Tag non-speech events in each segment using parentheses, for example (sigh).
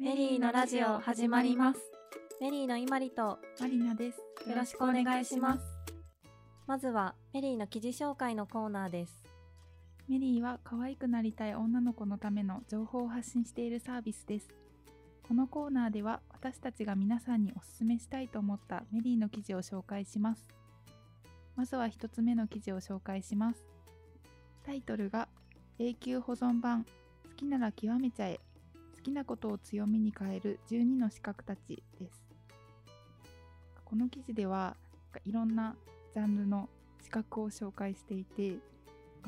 メリーのラジオ始まります。メリーのいまりとマリナです。よろしくお願いします。まずはメリーの記事紹介のコーナーです。メリーは可愛くなりたい女の子のための情報を発信しているサービスです。このコーナーでは私たちが皆さんにおすすめしたいと思ったメリーの記事を紹介します。まずは一つ目の記事を紹介します。タイトルが永久保存版好きなら極めちゃえ好きなことを強みに変える12の資格たちです。この記事ではいろんなジャンルの資格を紹介していて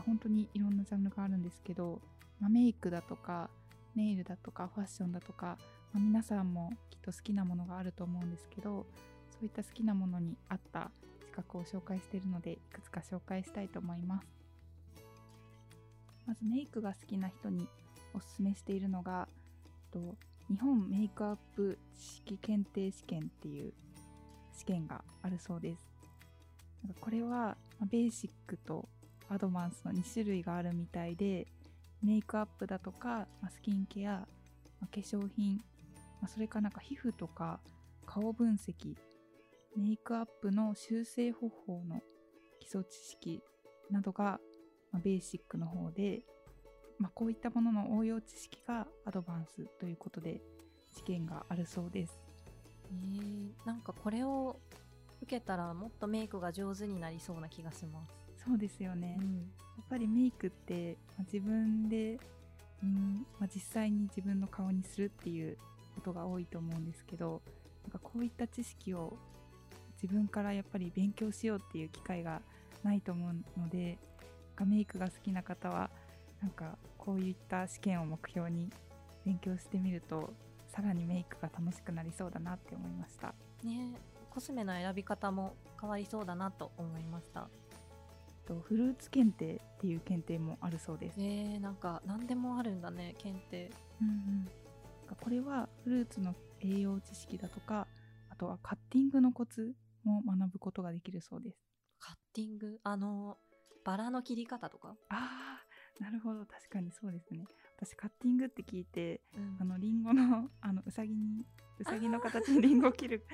本当にいろんなジャンルがあるんですけど、ま、メイクだとかネイルだとかファッションだとか、ま、皆さんもきっと好きなものがあると思うんですけどそういった好きなものに合った資格を紹介しているのでいくつか紹介したいと思いますまずメイクが好きな人におすすめしているのがと日本メイクアップ知識検定試験っていう試験があるそうです。なんかこれはベーシックとアドバンスの2種類があるみたいでメイクアップだとか、スキンケア、化粧品、それかなんか皮膚とか顔分析メイクアップの修正方法の基礎知識などが、ベーシックの方で、まあ、こういったものの応用知識がアドバンスということで試験があるそうです。えー、なんかこれを受けたらもっとメイクが上手になりそうな気がします。そうですよね、うん、やっぱりメイクって、まあ自分で、うんまあ、実際に自分の顔にするっていうことが多いと思うんですけどなんかこういった知識を自分からやっぱり勉強しようっていう機会がないと思うのでメイクが好きな方はなんかこういった試験を目標に勉強してみるとさらにメイクが楽しくなりそうだなって思いました。ねコスメの選び方も変わりそうだなと思いました。とフルーツ検定っていう検定もあるそうです。えー、なんか何でもあるんだね検定。うんうん、これはフルーツの栄養知識だとかあとはカッティングのコツも学ぶことができるそうですカッティング？あのバラの切り方とか？あー (laughs) なるほど。確かにそうですね。私カッティングって聞いてうん。あのリンゴの (laughs) あのうさぎにうさぎの形にリンゴを切る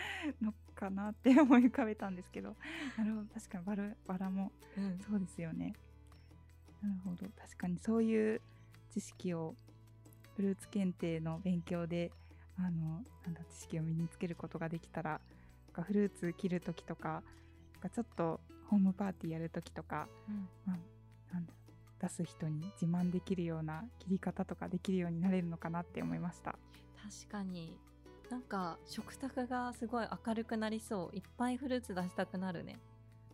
のかなって思い浮かべたんですけど。なるほど。確かにバラバラもうん。そうですよね。なるほど。確かにそういう知識をフルーツ検定の勉強であのなんだ知識を身につけることができたらフルーツ切る時とかちょっとホームパーティーやる時とか、うん。まあ、なんだ出す人に自慢できるような切り方とかできるようになれるのかなって思いました。確かに。なんか食卓がすごい明るくなりそう。いっぱいフルーツ出したくなるね。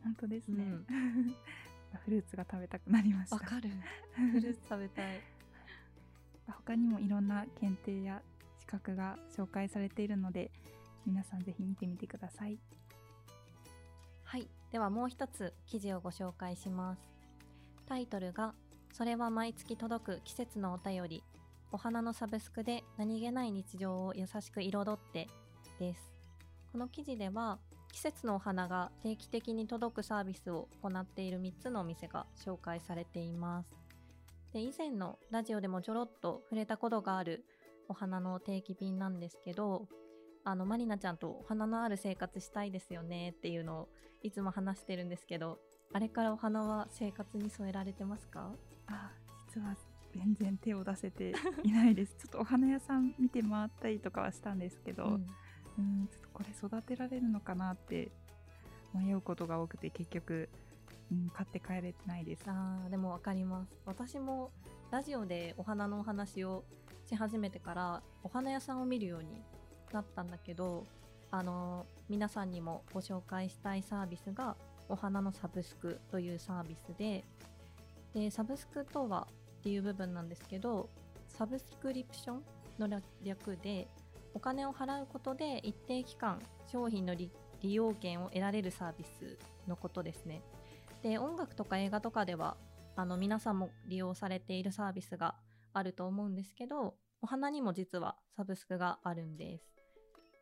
本当ですね。うん。(laughs) フルーツが食べたくなりました。わかる。(laughs) フルーツ食べたい。他にもいろんな検定や資格が紹介されているので皆さんぜひ見てみてください。はい。ではもう一つ記事をご紹介しますタイトルが「それは毎月届く季節のお便り。お花のサブスクで何気ない日常を優しく彩って」です。この記事では季節のお花が定期的に届くサービスを行っている3つのお店が紹介されています。で以前のラジオでもちょろっと触れたことがあるお花の定期便なんですけどあのマリナちゃんとお花のある生活したいですよねっていうのをいつも話してるんですけどあれからお花は生活に添えられてますか？あ実は全然手を出せていないです。(laughs) ちょっとお花屋さん見て回ったりとかはしたんですけど、うん。うんちょっとこれ育てられるのかなって迷うことが多くて結局、うん、買って帰れてないです。あーでもわかります。私もラジオでお花のお話をし始めてからお花屋さんを見るようになったんだけどあの皆さんにもご紹介したいサービスがお花のサブスクというサービスででサブスクとはっていう部分なんですけどサブスクリプションの略でお金を払うことで一定期間商品の利用権を得られるサービスのことですね。で音楽とか映画とかではあの皆さんも利用されているサービスがあると思うんですけどお花にも実はサブスクがあるんです。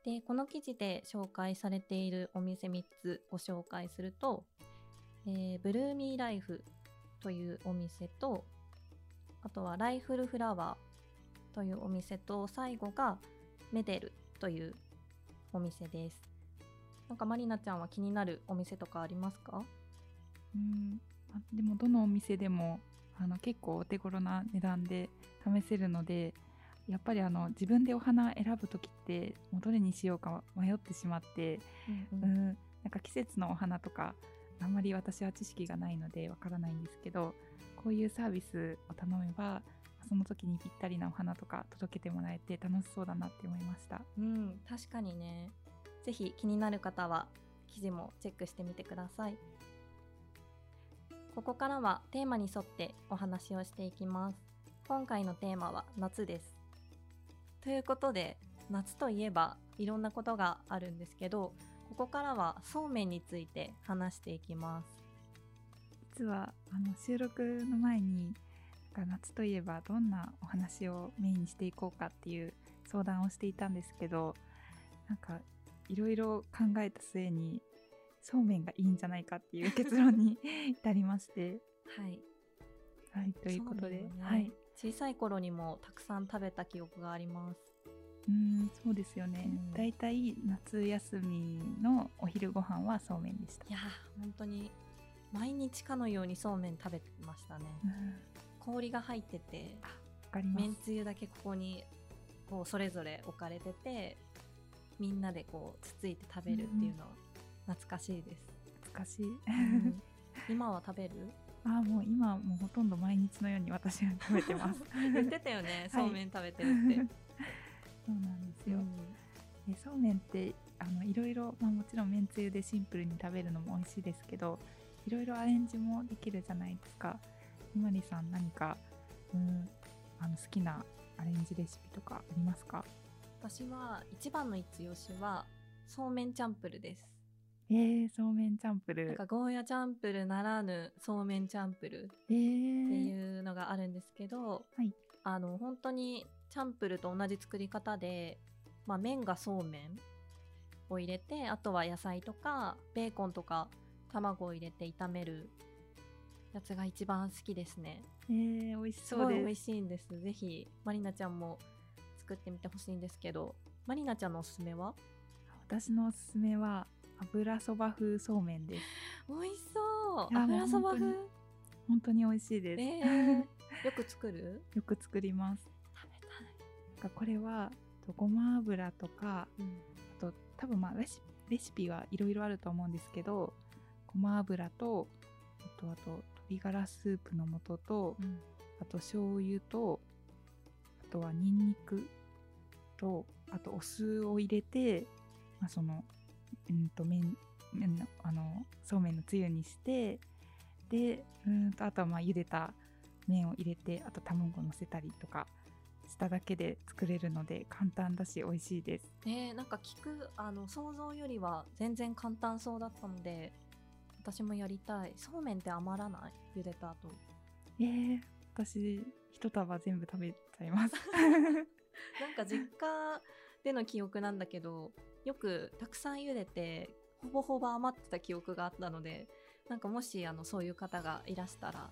でこの記事で紹介されているお店3つご紹介すると、えーブルーミーライフというお店とあとはライフルフラワーというお店と最後がメデルというお店です。なんかまりなちゃんは気になるお店とかありますか？うん。あでもどのお店でもあの結構お手頃な値段で試せるのでやっぱりあの自分でお花選ぶ時ってもうどれにしようか迷ってしまって、うんうん、なんか季節のお花とかあんまり私は知識がないのでわからないんですけどこういうサービスを頼めばその時にぴったりなお花とか届けてもらえて楽しそうだなって思いました。うん、確かにね。ぜひ気になる方は記事もチェックしてみてください。ここからはテーマに沿ってお話をしていきます。今回のテーマは夏です。ということで、夏といえばいろんなことがあるんですけど、ここからはそうめんについて話していきます。実はあの収録の前になんか夏といえばどんなお話をメインにしていこうかっていう相談をしていたんですけどなんかいろいろ考えた末にそうめんがいいんじゃないかっていう結論に至りまして、はい。はい、ということで、ねはい、小さい頃にもたくさん食べた記憶があります。うんそうですよね、うん。だいたい夏休みのお昼ご飯はそうめんでした。い、やー、本当に毎日かのようにそうめん食べてましたね。うん、わ氷が入っててかります。めんつゆだけここにこうそれぞれ置かれててみんなでこうつついて食べるっていうのは懐かしいです、懐かしい。うん。(laughs) 今は食べる？ああもう今もうほとんど毎日のように私は食べてます。言ってたよね、はい。そうめん食べてるって、(laughs) そうなんですよ、うん。でそうめんってあのいろいろ、まあ、もちろんめんつゆでシンプルに食べるのも美味しいですけどいろいろアレンジもできるじゃないですか。ひまりさん何か、うん、あの好きなアレンジレシピとかありますか？私は一番の一押しはそうめんチャンプルですえー、そうめんチャンプルなんかゴーヤチャンプルならぬそうめんチャンプルえー、っていうのがあるんですけど、はい。あの本当にチャンプルと同じ作り方で、まあ、麺がそうめんを入れてあとは野菜とかベーコンとか卵を入れて炒めるやつが一番好きですね。えー、美味しすそうです。ごい美味しいんです。ぜひまりなちゃんも作ってみてほしいんですけどまりなちゃんのおすすめは？私のおすすめは油そば風そうめんです。美味しそう。油そば風。本当に美味しいです、え。ー、(laughs) よく作る？よく作ります。食べたい、なんかこれはとごま油とかうん。あと多分まあレシレシピはいろいろあると思うんですけどごま油とあとあと鶏ガラスープの素とうん。あと醤油とあとはニンニクとあとお酢を入れて、まあ、そのうんと麺麺のあのそうめんのつゆにしてでうんとあとはまあ茹でた麺を入れてあと卵乗せたりとかしただけで作れるので簡単だし美味しいです。ねえなんか聞くあの想像よりは全然簡単そうだったので私もやりたいそうめんって余らない？茹でた後えー、私一束全部食べちゃいます。(laughs) なんか実家での記憶なんだけどよくたくさん茹でてほぼほぼ余ってた記憶があったのでなんかもしあのそういう方がいらしたら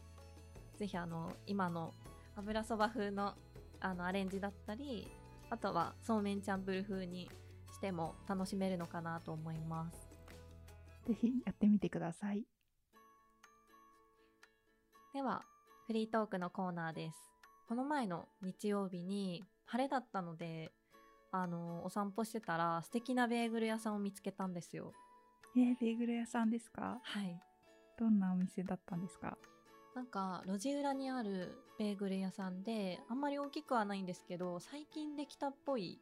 ぜひあの今の油そば風のあのアレンジだったりあとはそうめんチャンプル風にしても楽しめるのかなと思いますぜひやってみてください。ではフリートークのコーナーですこの前の日曜日に晴れだったのであのお散歩してたら素敵なベーグル屋さんを見つけたんですよ。えー、ベーグル屋さんですか？はい。どんなお店だったんですか？なんか路地裏にあるベーグル屋さんであんまり大きくはないんですけど最近できたっぽい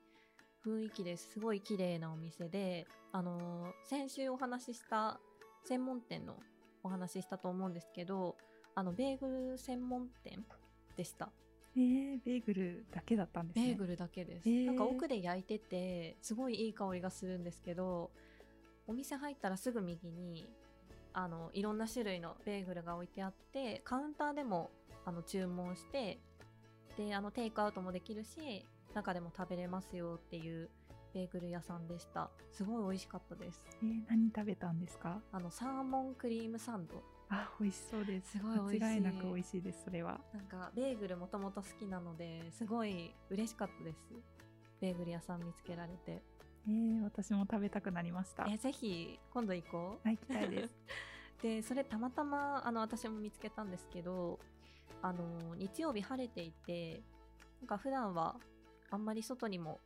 雰囲気ですすごい綺麗なお店であの先週お話しした専門店のお話ししたと思うんですけどあのベーグル専門店でしたえー、ベーグルだけだったんですね。ベーグルだけです、へー。なんか奥で焼いててすごいいい香りがするんですけどお店入ったらすぐ右にあのいろんな種類のベーグルが置いてあってカウンターでもあの注文してであのテイクアウトもできるし中でも食べれますよっていうベーグル屋さんでした。すごい美味しかったです。えー、何食べたんですか？あのサーモンクリームサンドあ、美味しそうです。すごい美味しい。間違いなく美味しいです、それは。なんかベーグルもともと好きなのですごい嬉しかったです。ベーグル屋さん見つけられて。えー、私も食べたくなりました。えぜひ今度行こう。あ行きたいです。(laughs) でそれたまたまあの私も見つけたんですけどあの日曜日晴れていてなんか普段はあんまり外にも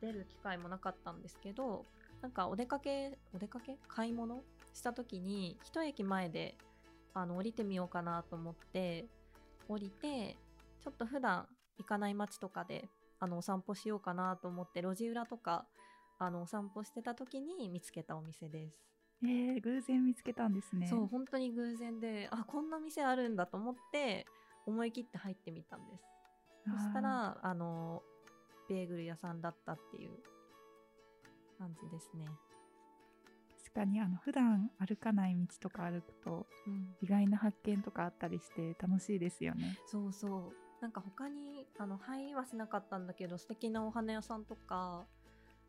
出る機会もなかったんですけどなんかお出かけお出かけ？買い物？した時に一駅前であの降りてみようかなと思って降りてちょっと普段行かない街とかであのお散歩しようかなと思って路地裏とかあのお散歩してた時に見つけたお店です。えー、偶然見つけたんですね。そう本当に偶然であこんな店あるんだと思って思い切って入ってみたんです。そしたらあのベーグル屋さんだったっていう感じですね、確かにあの普段歩かない道とか歩くとうん、意外な発見とかあったりして楽しいですよね。そうそう。なんか他にあの入りはしなかったんだけど素敵なお花屋さんとか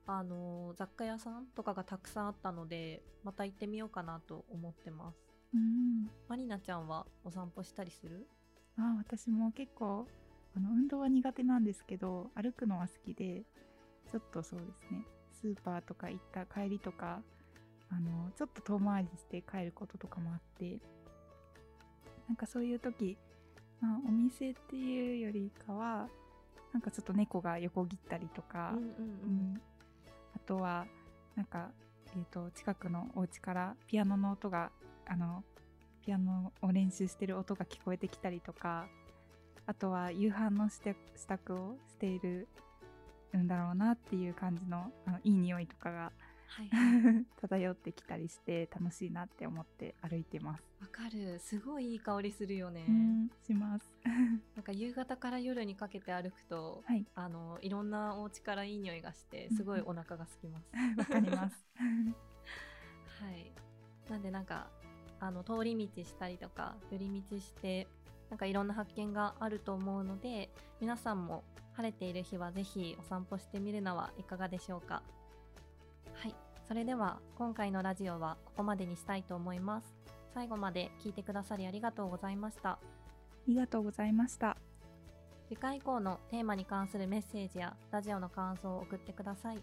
あの雑貨屋さんとかがたくさんあったのでまた行ってみようかなと思ってます。うん。マリナちゃんはお散歩したりする？あ私も結構あの運動は苦手なんですけど歩くのは好きでちょっとそうですね。スーパーとか行った帰りとかあのちょっと遠回りして帰ることとかもあってなんかそういう時、まあ、お店っていうよりかはなんかちょっと猫が横切ったりとか、うんうんうん。あとはなんか、えー、と近くのお家からピアノの音があのピアノを練習してる音が聞こえてきたりとかあとは夕飯の支度をしているんだろうなっていう感じのあのいい匂いとかがはい (laughs) 漂ってきたりして楽しいなって思って歩いてます。わかる。すごいいい香りするよね、うんします。(laughs) なんか夕方から夜にかけて歩くとはい。あのいろんなお家からいい匂いがしてすごいお腹が空きます、(laughs) わかります。はい。なんでなんかあの通り道したりとか寄り道してなんかいろんな発見があると思うので皆さんも晴れている日はぜひお散歩してみるのはいかがでしょうか？はいそれでは今回のラジオはここまでにしたいと思います最後まで聞いてくださりありがとうございましたありがとうございました。次回以降のテーマに関するメッセージやラジオの感想を送ってください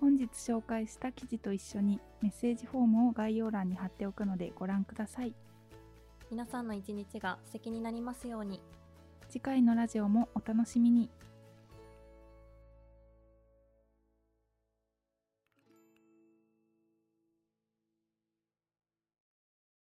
本日紹介した記事と一緒にメッセージフォームを概要欄に貼っておくのでご覧ください。皆さんの一日が素敵になりますように次回のラジオもお楽しみに。